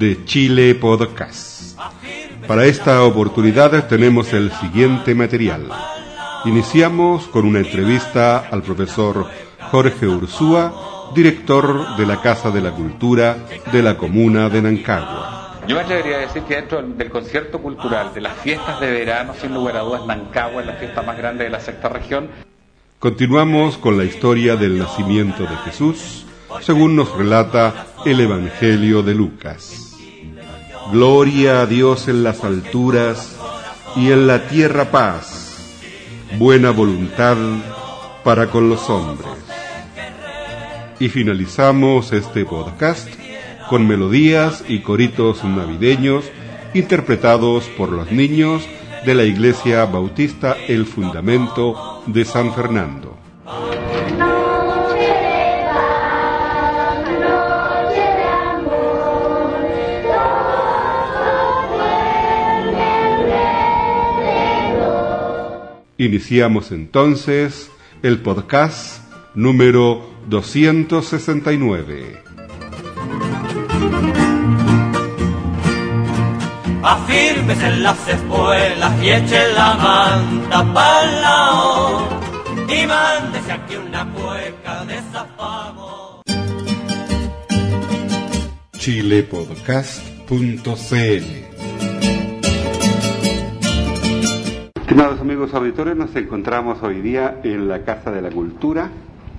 de Chile Podcast. Para esta oportunidad tenemos el siguiente material. Iniciamos con una entrevista al profesor Jorge Ursúa, director de la Casa de la Cultura de la comuna de Nancagua. Yo me atrevería a decir que dentro del concierto cultural, de las fiestas de verano, sin lugar a dudas, Nancagua es la fiesta más grande de la sexta región. Continuamos con la historia del nacimiento de Jesús, según nos relata el Evangelio de Lucas. Gloria a Dios en las alturas y en la tierra paz, buena voluntad para con los hombres. Y finalizamos este podcast con melodías y coritos navideños interpretados por los niños de la Iglesia Bautista El Fundamento de San Fernando. Iniciamos entonces el podcast número 269. Afírmese en las espuelas y eche la manta pa'l lao y mándese aquí una cueca de zafamo. chilepodcast.cl Estimados amigos auditores, nos encontramos hoy día en la Casa de la Cultura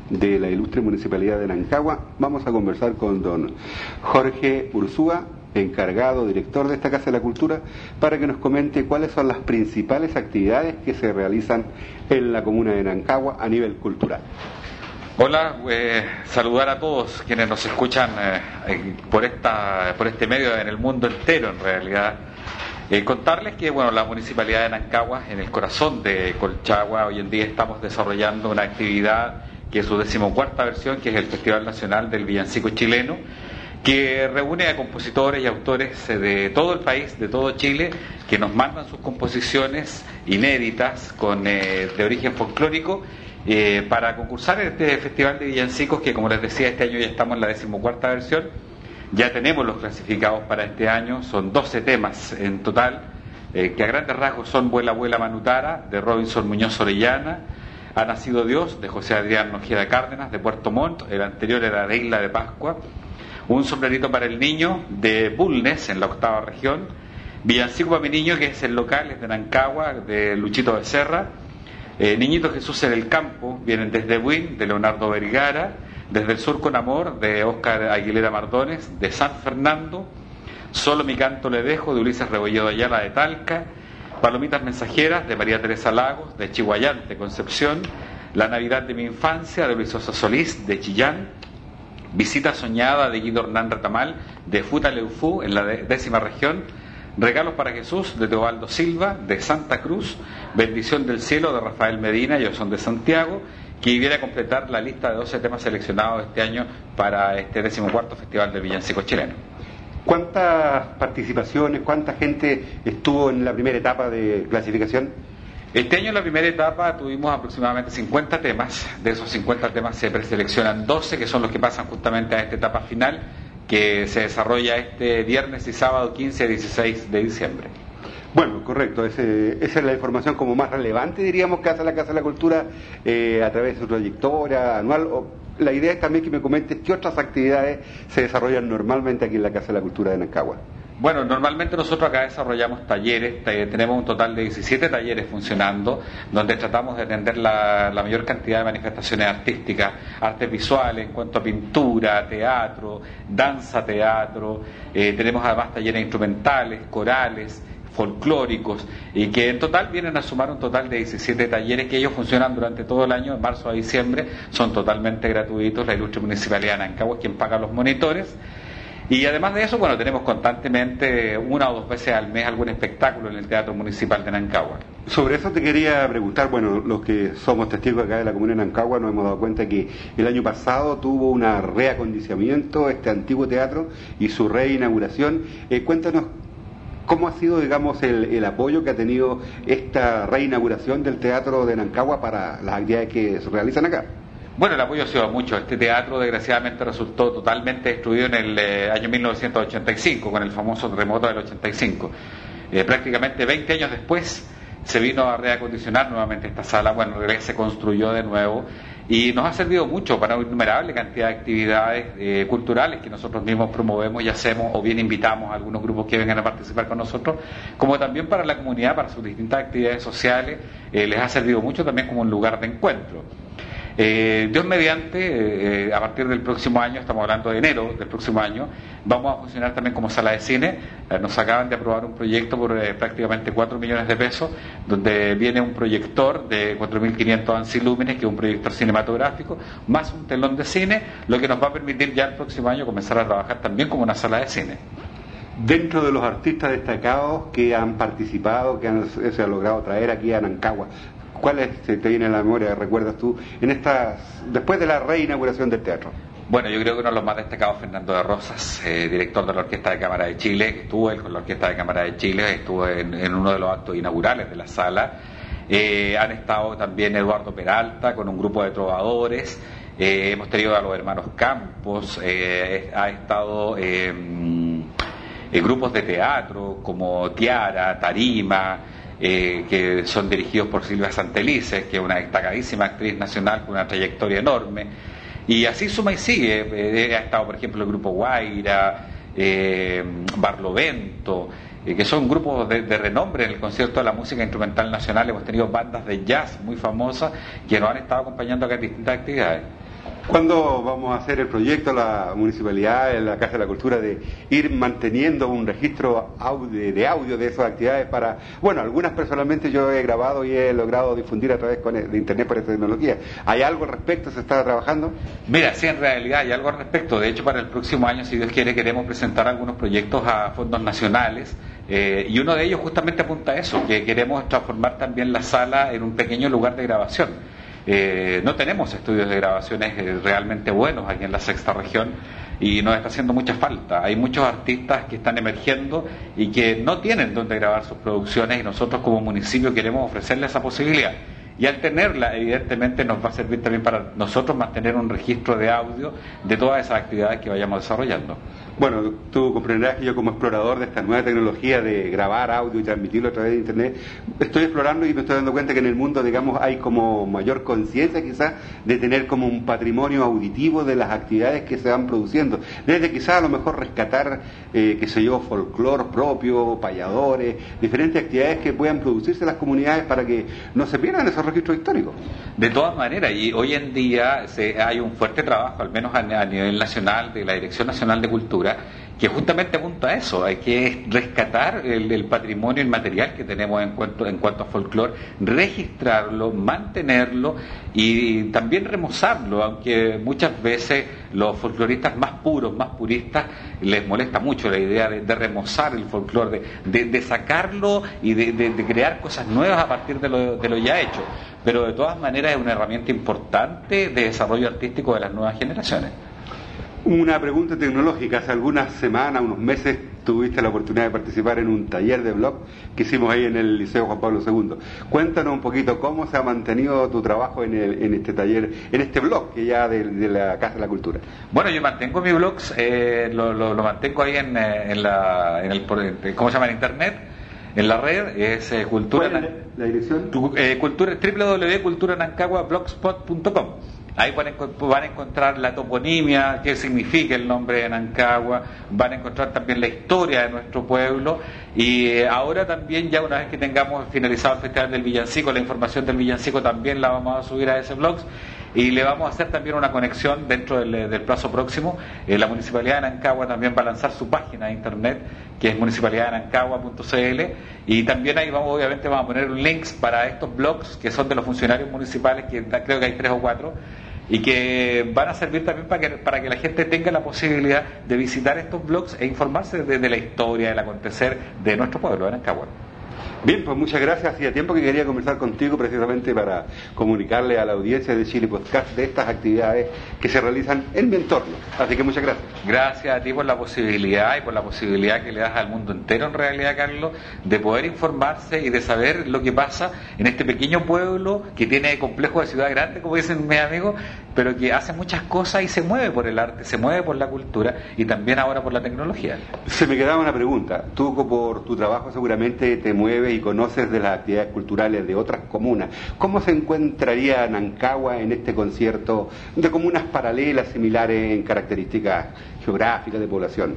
de la ilustre Municipalidad de Nancagua. Vamos a conversar con don Jorge Ursúa, encargado, director de esta Casa de la Cultura, para que nos comente cuáles son las principales actividades que se realizan en la comuna de Nancagua a nivel cultural. Hola, eh, saludar a todos quienes nos escuchan eh, por, esta, por este medio en el mundo entero en realidad. Eh, contarles que bueno, la Municipalidad de Nancagua, en el corazón de Colchagua, hoy en día estamos desarrollando una actividad que es su decimocuarta versión, que es el Festival Nacional del Villancico Chileno, que reúne a compositores y autores de todo el país, de todo Chile, que nos mandan sus composiciones inéditas con, eh, de origen folclórico eh, para concursar en este Festival de Villancicos, que como les decía, este año ya estamos en la decimocuarta versión. Ya tenemos los clasificados para este año, son 12 temas en total, eh, que a grandes rasgos son Vuela, Vuela Manutara, de Robinson Muñoz Orellana, Ha Nacido Dios, de José Adrián Nojeda Cárdenas, de Puerto Montt, el anterior era de Isla de Pascua, Un sombrerito para el niño, de Bulnes, en la octava región, Villancico para mi niño, que es el local, es de Nancagua, de Luchito Becerra, eh, Niñito Jesús en el campo, vienen desde Buin, de Leonardo Vergara, desde el sur con amor, de Óscar Aguilera Mardones, de San Fernando, Solo mi canto le dejo, de Ulises Rebolledo Ayala de Talca, Palomitas mensajeras, de María Teresa Lagos, de Chihuayante, Concepción, La Navidad de mi infancia, de Luis Solís, de Chillán, Visita soñada, de Guido Hernán Retamal, de Futaleufú, en la décima región, Regalos para Jesús de Teobaldo Silva, de Santa Cruz, Bendición del Cielo de Rafael Medina, ellos son de Santiago, que viene a completar la lista de 12 temas seleccionados este año para este decimocuarto Festival del Villancico Chileno. ¿Cuántas participaciones, cuánta gente estuvo en la primera etapa de clasificación? Este año en la primera etapa tuvimos aproximadamente 50 temas, de esos 50 temas se preseleccionan 12 que son los que pasan justamente a esta etapa final que se desarrolla este viernes y sábado 15 y 16 de diciembre. Bueno, correcto, ese, esa es la información como más relevante, diríamos, que hace la Casa de la Cultura eh, a través de su trayectoria anual. O, la idea es también que me comentes qué otras actividades se desarrollan normalmente aquí en la Casa de la Cultura de Nancagua. Bueno, normalmente nosotros acá desarrollamos talleres, tenemos un total de 17 talleres funcionando, donde tratamos de atender la, mayor cantidad de manifestaciones artísticas, artes visuales en cuanto a pintura, teatro, danza, teatro, eh, tenemos además talleres instrumentales, corales, folclóricos, y que en total vienen a sumar un total de 17 talleres que ellos funcionan durante todo el año, de marzo a diciembre, son totalmente gratuitos, la ilustre municipalidad de Nancagua es quien paga los monitores Y además de eso, bueno, tenemos constantemente una o dos veces al mes algún espectáculo en el Teatro Municipal de Nancagua. Sobre eso te quería preguntar, bueno, los que somos testigos acá de la Comuna de Nancagua nos hemos dado cuenta que el año pasado tuvo una reacondicionamiento este antiguo teatro y su reinauguración. Eh, cuéntanos ¿Cómo ha sido, digamos, el, apoyo que ha tenido esta reinauguración del Teatro de Nancagua para las actividades que se realizan acá? Bueno, el apoyo ha sido mucho. Este teatro, desgraciadamente, resultó totalmente destruido en el eh, año 1985, con el famoso terremoto del 85. Eh, prácticamente 20 años después se vino a reacondicionar nuevamente esta sala, bueno, se construyó de nuevo y nos ha servido mucho para una innumerable cantidad de actividades eh, culturales que nosotros mismos promovemos y hacemos o bien invitamos a algunos grupos que vengan a participar con nosotros, como también para la comunidad, para sus distintas actividades sociales, les ha servido mucho también como un lugar de encuentro. Eh, Dios mediante, eh, eh, a partir del próximo año, estamos hablando de enero del próximo año, vamos a funcionar también como sala de cine. nos acaban de aprobar un proyecto por prácticamente 4 millones de pesos, donde viene un proyector de 4.500 ansilúmenes, que es un proyector cinematográfico, más un telón de cine, lo que nos va a permitir ya el próximo año comenzar a trabajar también como una sala de cine. Dentro de los artistas destacados que han participado, que se ha logrado traer aquí a Nancagua, ¿Cuáles te viene a la memoria, recuerdas tú, en estas, después de la reinauguración del teatro? Bueno, yo creo que uno de los más destacados, Fernando de Rosas, eh, director de la Orquesta de Cámara de Chile, estuvo él con la Orquesta de Cámara de Chile, estuvo en, uno de los actos inaugurales de la sala. Eh, han estado también Eduardo Peralta con un grupo de trovadores. Eh, hemos tenido a los hermanos Campos, ha estado grupos de teatro como Tiara, Tarima. Eh, que son dirigidos por Silvia Santelices, que es una destacadísima actriz nacional con una trayectoria enorme. Y así suma y sigue. Eh, ha estado, por ejemplo, el grupo Guaira, eh, Barlovento, que son grupos de, de, renombre en el concierto de la música instrumental nacional. Hemos tenido bandas de jazz muy famosas que nos han estado acompañando acá en distintas actividades. ¿Cuándo vamos a hacer el proyecto, la municipalidad, la Casa de la Cultura, de ir manteniendo un registro de audio de esas actividades para, bueno, algunas personalmente yo he grabado y he logrado difundir a través de Internet por esta tecnología. ¿Hay algo al respecto? ¿Se está trabajando? Mira, sí, en realidad hay algo al respecto. De hecho, para el próximo año, si Dios quiere, queremos presentar algunos proyectos a fondos nacionales. Eh, y uno de ellos justamente apunta a eso, que queremos transformar también la sala en un pequeño lugar de grabación. Eh, no tenemos estudios de grabaciones eh, realmente buenos aquí en la sexta región y nos está haciendo mucha falta. Hay muchos artistas que están emergiendo y que no tienen dónde grabar sus producciones y nosotros como municipio queremos ofrecerles esa posibilidad. Y al tenerla, evidentemente, nos va a servir también para nosotros mantener un registro de audio de todas esas actividades que vayamos desarrollando. Bueno, tú comprenderás que yo como explorador de esta nueva tecnología de grabar audio y transmitirlo a través de Internet, estoy explorando y me estoy dando cuenta que en el mundo, digamos, hay como mayor conciencia quizás de tener como un patrimonio auditivo de las actividades que se van produciendo. Desde quizás a lo mejor rescatar, eh, qué sé yo, folclore propio, payadores, diferentes actividades que puedan producirse en las comunidades para que no se pierdan esos registros históricos. De todas maneras, y hoy en día se, hay un fuerte trabajo, al menos a nivel nacional, de la Dirección Nacional de Cultura, que justamente apunta a eso, hay que rescatar el, patrimonio inmaterial que tenemos en cuanto, en cuanto a folclore, registrarlo, mantenerlo y también remozarlo, aunque muchas veces los folcloristas más puros, más puristas, les molesta mucho la idea de, remozar el folclore, de, sacarlo y de, crear cosas nuevas a partir de lo, de lo ya hecho. Pero de todas maneras es una herramienta importante de desarrollo artístico de las nuevas generaciones. Una pregunta tecnológica. Hace algunas semanas, unos meses, tuviste la oportunidad de participar en un taller de blog que hicimos ahí en el Liceo Juan Pablo II. Cuéntanos un poquito cómo se ha mantenido tu trabajo en, este taller, en este blog que ya de, la Casa de la Cultura. Bueno, yo mantengo mi blog, eh, lo, mantengo ahí en, eh, la, en el, ¿cómo se llama? En Internet. En la red es eh, cultura. la dirección? Eh, cultura, www.culturanancaguablogspot.com Ahí van a, encontrar la toponimia, qué significa el nombre de Nancagua, van a encontrar también la historia de nuestro pueblo. Y eh, ahora también ya una vez que tengamos finalizado el Festival del Villancico, la información del Villancico también la vamos a subir a ese blog. Y le vamos a hacer también una conexión dentro del, eh, plazo próximo. Eh, la Municipalidad de Nancagua también va a lanzar su página de internet que es municipalidadnancagua.cl y también ahí vamos obviamente vamos a poner links para estos blogs que son de los funcionarios municipales que creo que hay tres o cuatro y que van a servir también para que, para que la gente tenga la posibilidad de visitar estos blogs e informarse de, de la historia, del acontecer de nuestro pueblo, de Nancagua. Bien, pues muchas gracias. Hacía tiempo que quería conversar contigo precisamente para comunicarle a la audiencia de Chile Podcast de estas actividades que se realizan en mi entorno. Así que muchas gracias. Gracias a ti por la posibilidad y por la posibilidad que le das al mundo entero en realidad, Carlos, de poder informarse y de saber lo que pasa en este pequeño pueblo que tiene complejo de ciudad grande, como dicen mis amigos, pero que hace muchas cosas y se mueve por el arte, se mueve por la cultura y también ahora por la tecnología. Se me quedaba una pregunta. Tú por tu trabajo seguramente te mueves y conoces de las actividades culturales de otras comunas. ¿Cómo se encontraría Nancagua en este concierto de comunas paralelas, similares en características geográficas de población?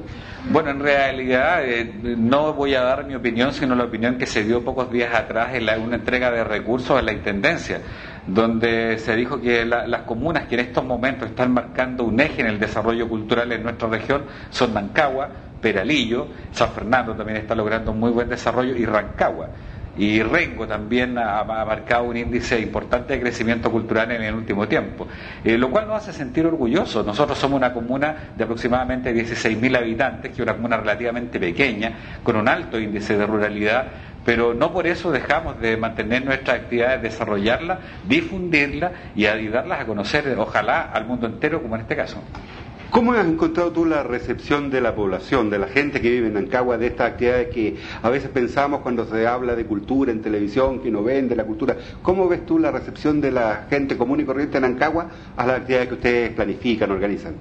Bueno, en realidad eh, no voy a dar mi opinión, sino la opinión que se dio pocos días atrás en la, una entrega de recursos en la Intendencia donde se dijo que la, las comunas que en estos momentos están marcando un eje en el desarrollo cultural en nuestra región son Nancagua, Peralillo, San Fernando también está logrando un muy buen desarrollo y Rancagua. Y Rengo también ha, marcado un índice importante de crecimiento cultural en el último tiempo, eh, lo cual nos hace sentir orgullosos. Nosotros somos una comuna de aproximadamente 16.000 habitantes, que es una comuna relativamente pequeña, con un alto índice de ruralidad, pero no por eso dejamos de mantener nuestras actividades, desarrollarlas, difundirlas y ayudarlas a conocer, ojalá, al mundo entero, como en este caso. ¿Cómo has encontrado tú la recepción de la población, de la gente que vive en Nancagua, de estas actividades que a veces pensamos cuando se habla de cultura en televisión, que no vende la cultura? ¿Cómo ves tú la recepción de la gente común y corriente en Nancagua a las actividades que ustedes planifican, organizan?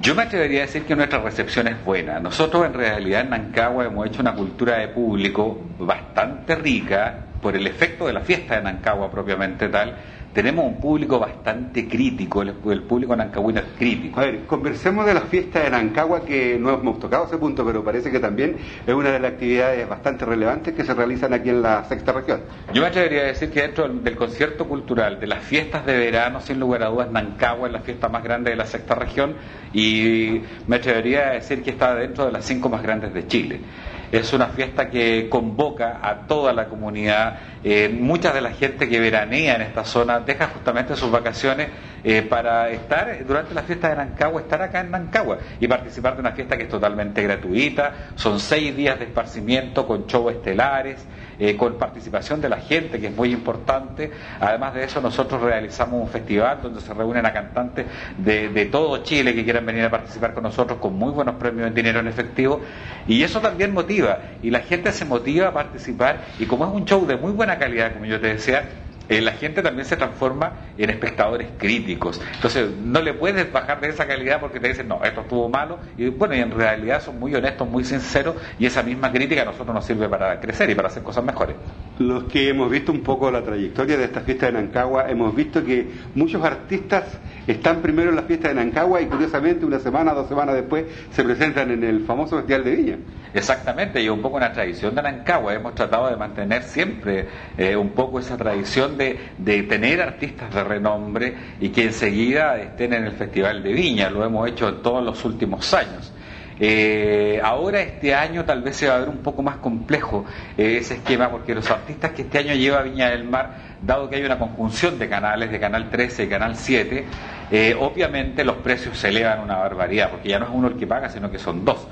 Yo me atrevería a decir que nuestra recepción es buena. Nosotros en realidad en Nancagua hemos hecho una cultura de público bastante rica por el efecto de la fiesta de Nancagua propiamente tal. Tenemos un público bastante crítico, el, el público nancagüino es crítico. A ver, conversemos de la fiesta de Nancagua, que no hemos tocado ese punto, pero parece que también es una de las actividades bastante relevantes que se realizan aquí en la sexta región. Yo me atrevería a decir que dentro del, del concierto cultural, de las fiestas de verano, sin lugar a dudas, Nancagua es la fiesta más grande de la sexta región y me atrevería a decir que está dentro de las cinco más grandes de Chile. Es una fiesta que convoca a toda la comunidad. Eh, mucha de la gente que veranea en esta zona deja justamente sus vacaciones eh, para estar durante la fiesta de Nancagua, estar acá en Nancagua y participar de una fiesta que es totalmente gratuita. Son seis días de esparcimiento con shows estelares, eh, con participación de la gente, que es muy importante. Además de eso, nosotros realizamos un festival donde se reúnen a cantantes de, de todo Chile que quieran venir a participar con nosotros con muy buenos premios en dinero en efectivo. Y eso también motiva y la gente se motiva a participar y como es un show de muy buena calidad, como yo te decía, eh, la gente también se transforma en espectadores críticos. Entonces, no le puedes bajar de esa calidad porque te dicen, no, esto estuvo malo. Y bueno, y en realidad son muy honestos, muy sinceros, y esa misma crítica a nosotros nos sirve para crecer y para hacer cosas mejores. Los que hemos visto un poco la trayectoria de esta fiesta de Nancagua, hemos visto que muchos artistas están primero en la fiesta de Nancagua y curiosamente una semana, dos semanas después se presentan en el famoso Festival de Viña. Exactamente, y un poco una tradición de Nancagua. Hemos tratado de mantener siempre eh, un poco esa tradición de, de, tener artistas de renombre y que enseguida estén en el Festival de Viña. Lo hemos hecho en todos los últimos años. Eh, ahora este año tal vez se va a ver un poco más complejo eh, ese esquema porque los artistas que este año lleva Viña del Mar, dado que hay una conjunción de canales, de Canal 13 y Canal 7, eh, obviamente los precios se elevan una barbaridad porque ya no es uno el que paga, sino que son dos.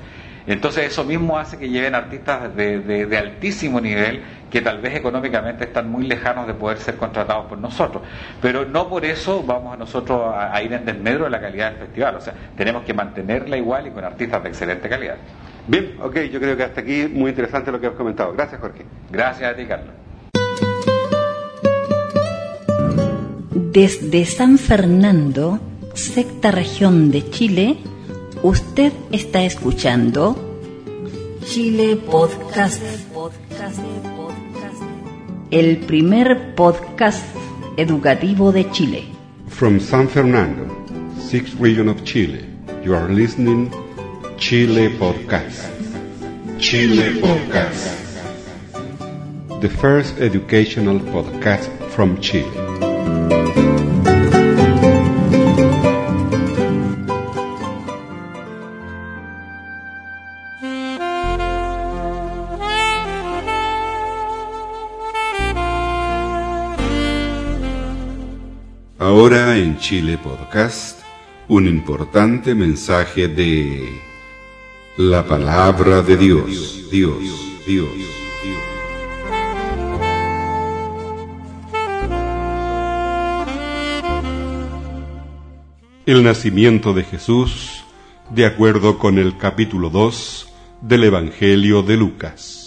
Entonces eso mismo hace que lleven artistas de, altísimo nivel que tal vez económicamente están muy lejanos de poder ser contratados por nosotros. Pero no por eso vamos a nosotros a, a ir en desmedro de la calidad del festival. O sea, tenemos que mantenerla igual y con artistas de excelente calidad. Bien, ok, yo creo que hasta aquí muy interesante lo que has comentado. Gracias, Jorge. Gracias a ti, Carlos. Desde San Fernando, sexta región de Chile, Usted está escuchando Chile Podcast, el primer podcast educativo de Chile. From San Fernando, sixth region of Chile, you are listening Chile Podcast. Chile Podcast. The first educational podcast from Chile. Ahora en Chile Podcast, un importante mensaje de la palabra de Dios, Dios, Dios. El nacimiento de Jesús, de acuerdo con el capítulo 2 del Evangelio de Lucas.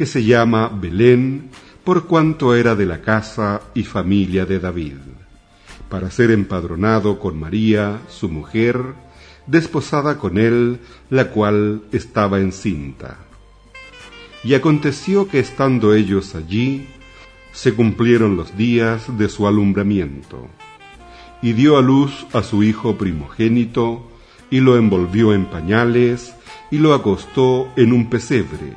que se llama Belén, por cuanto era de la casa y familia de David para ser empadronado con María, su mujer, desposada con él, la cual estaba encinta. Y aconteció que estando ellos allí, se cumplieron los días de su alumbramiento, y dio a luz a su hijo primogénito, y lo envolvió en pañales, y lo acostó en un pesebre,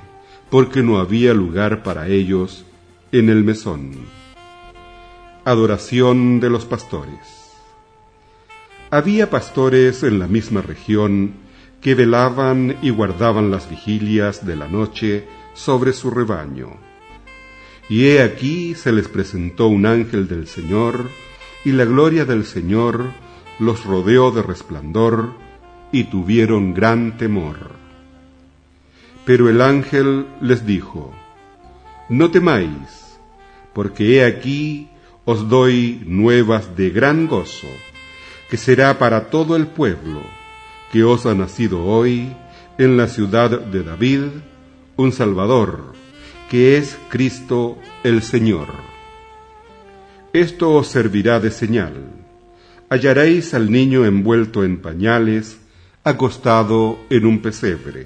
porque no había lugar para ellos en el mesón. Adoración de los pastores. Había pastores en la misma región que velaban y guardaban las vigilias de la noche sobre su rebaño. Y he aquí se les presentó un ángel del Señor, y la gloria del Señor los rodeó de resplandor, y tuvieron gran temor. Pero el ángel les dijo, No temáis, porque he aquí os doy nuevas de gran gozo, que será para todo el pueblo, que os ha nacido hoy en la ciudad de David un Salvador, que es Cristo el Señor. Esto os servirá de señal. Hallaréis al niño envuelto en pañales, acostado en un pesebre.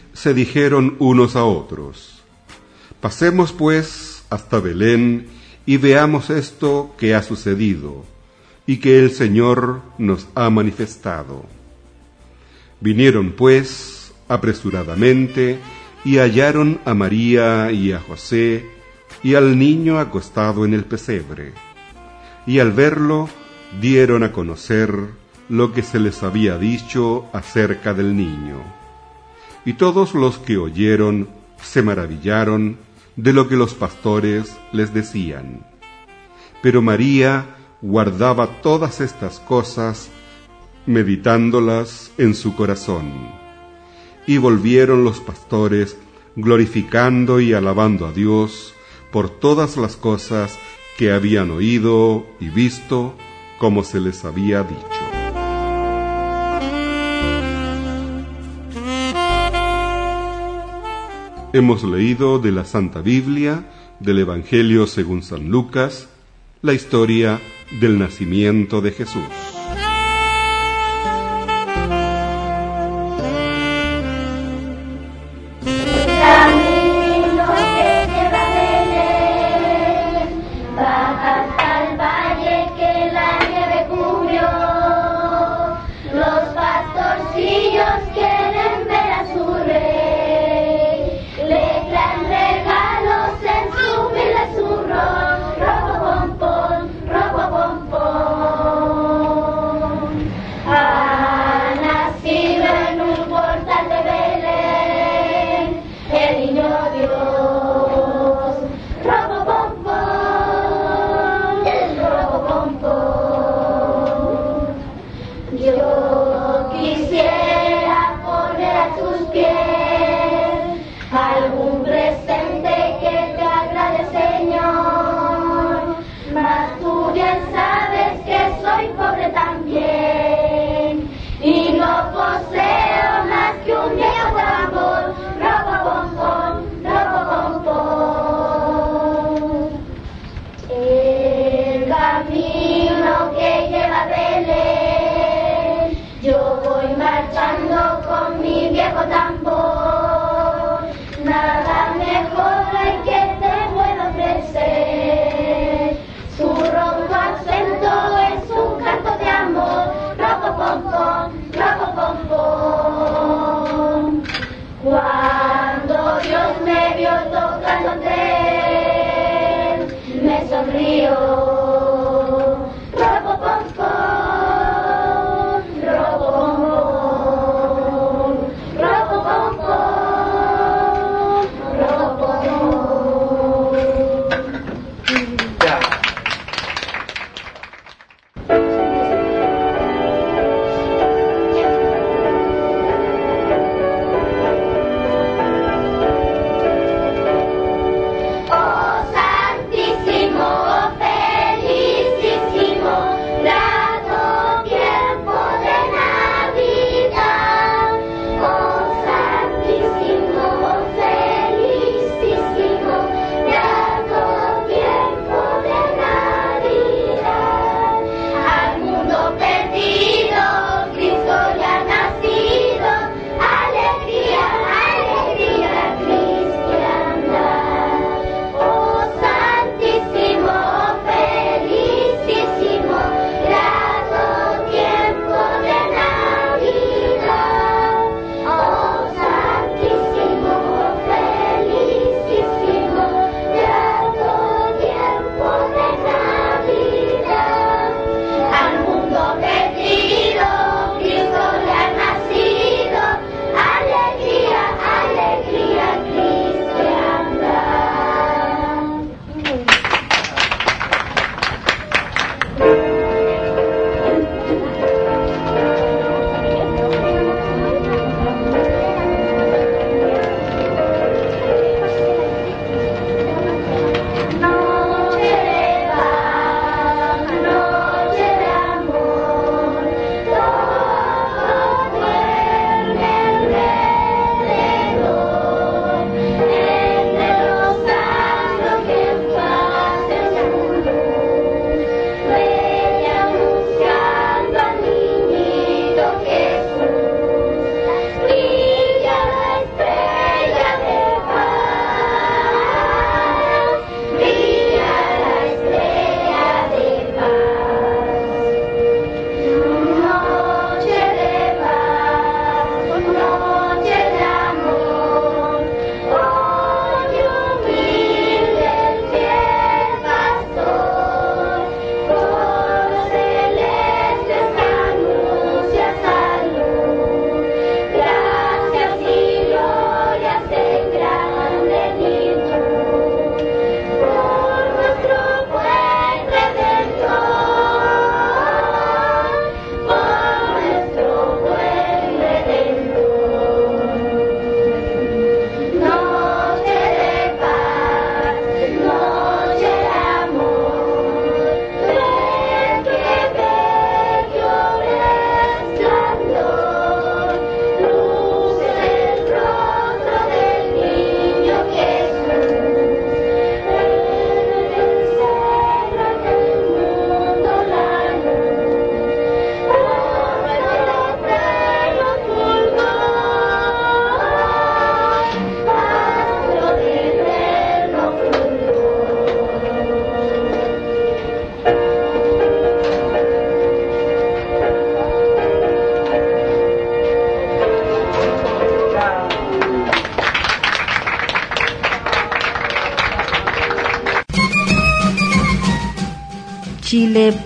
se dijeron unos a otros, Pasemos pues hasta Belén y veamos esto que ha sucedido y que el Señor nos ha manifestado. Vinieron pues apresuradamente y hallaron a María y a José y al niño acostado en el pesebre. Y al verlo dieron a conocer lo que se les había dicho acerca del niño. Y todos los que oyeron se maravillaron de lo que los pastores les decían. Pero María guardaba todas estas cosas, meditándolas en su corazón. Y volvieron los pastores glorificando y alabando a Dios por todas las cosas que habían oído y visto como se les había dicho. Hemos leído de la Santa Biblia, del Evangelio según San Lucas, la historia del nacimiento de Jesús.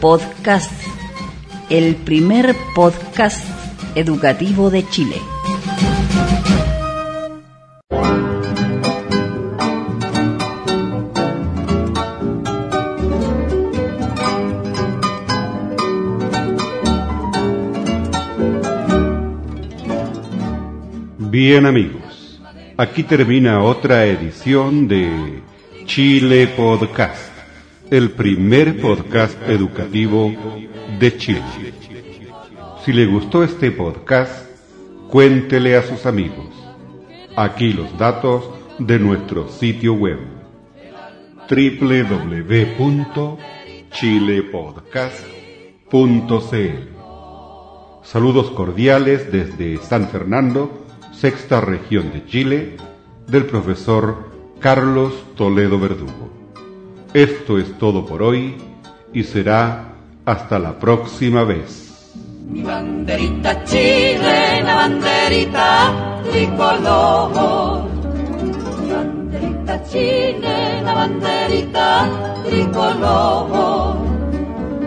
Podcast, el primer podcast educativo de Chile. Bien amigos, aquí termina otra edición de Chile Podcast el primer podcast educativo de Chile. Si le gustó este podcast, cuéntele a sus amigos. Aquí los datos de nuestro sitio web www.chilepodcast.cl Saludos cordiales desde San Fernando, sexta región de Chile, del profesor Carlos Toledo Verdugo. Esto es todo por hoy y será hasta la próxima vez. Mi banderita chilena, banderita tricolor. Mi banderita chilena, banderita tricolor.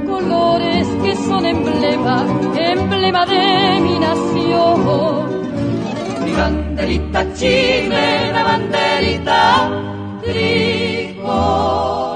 Colores que son emblema, emblema de mi nación. Mi banderita chilena, banderita tricolor.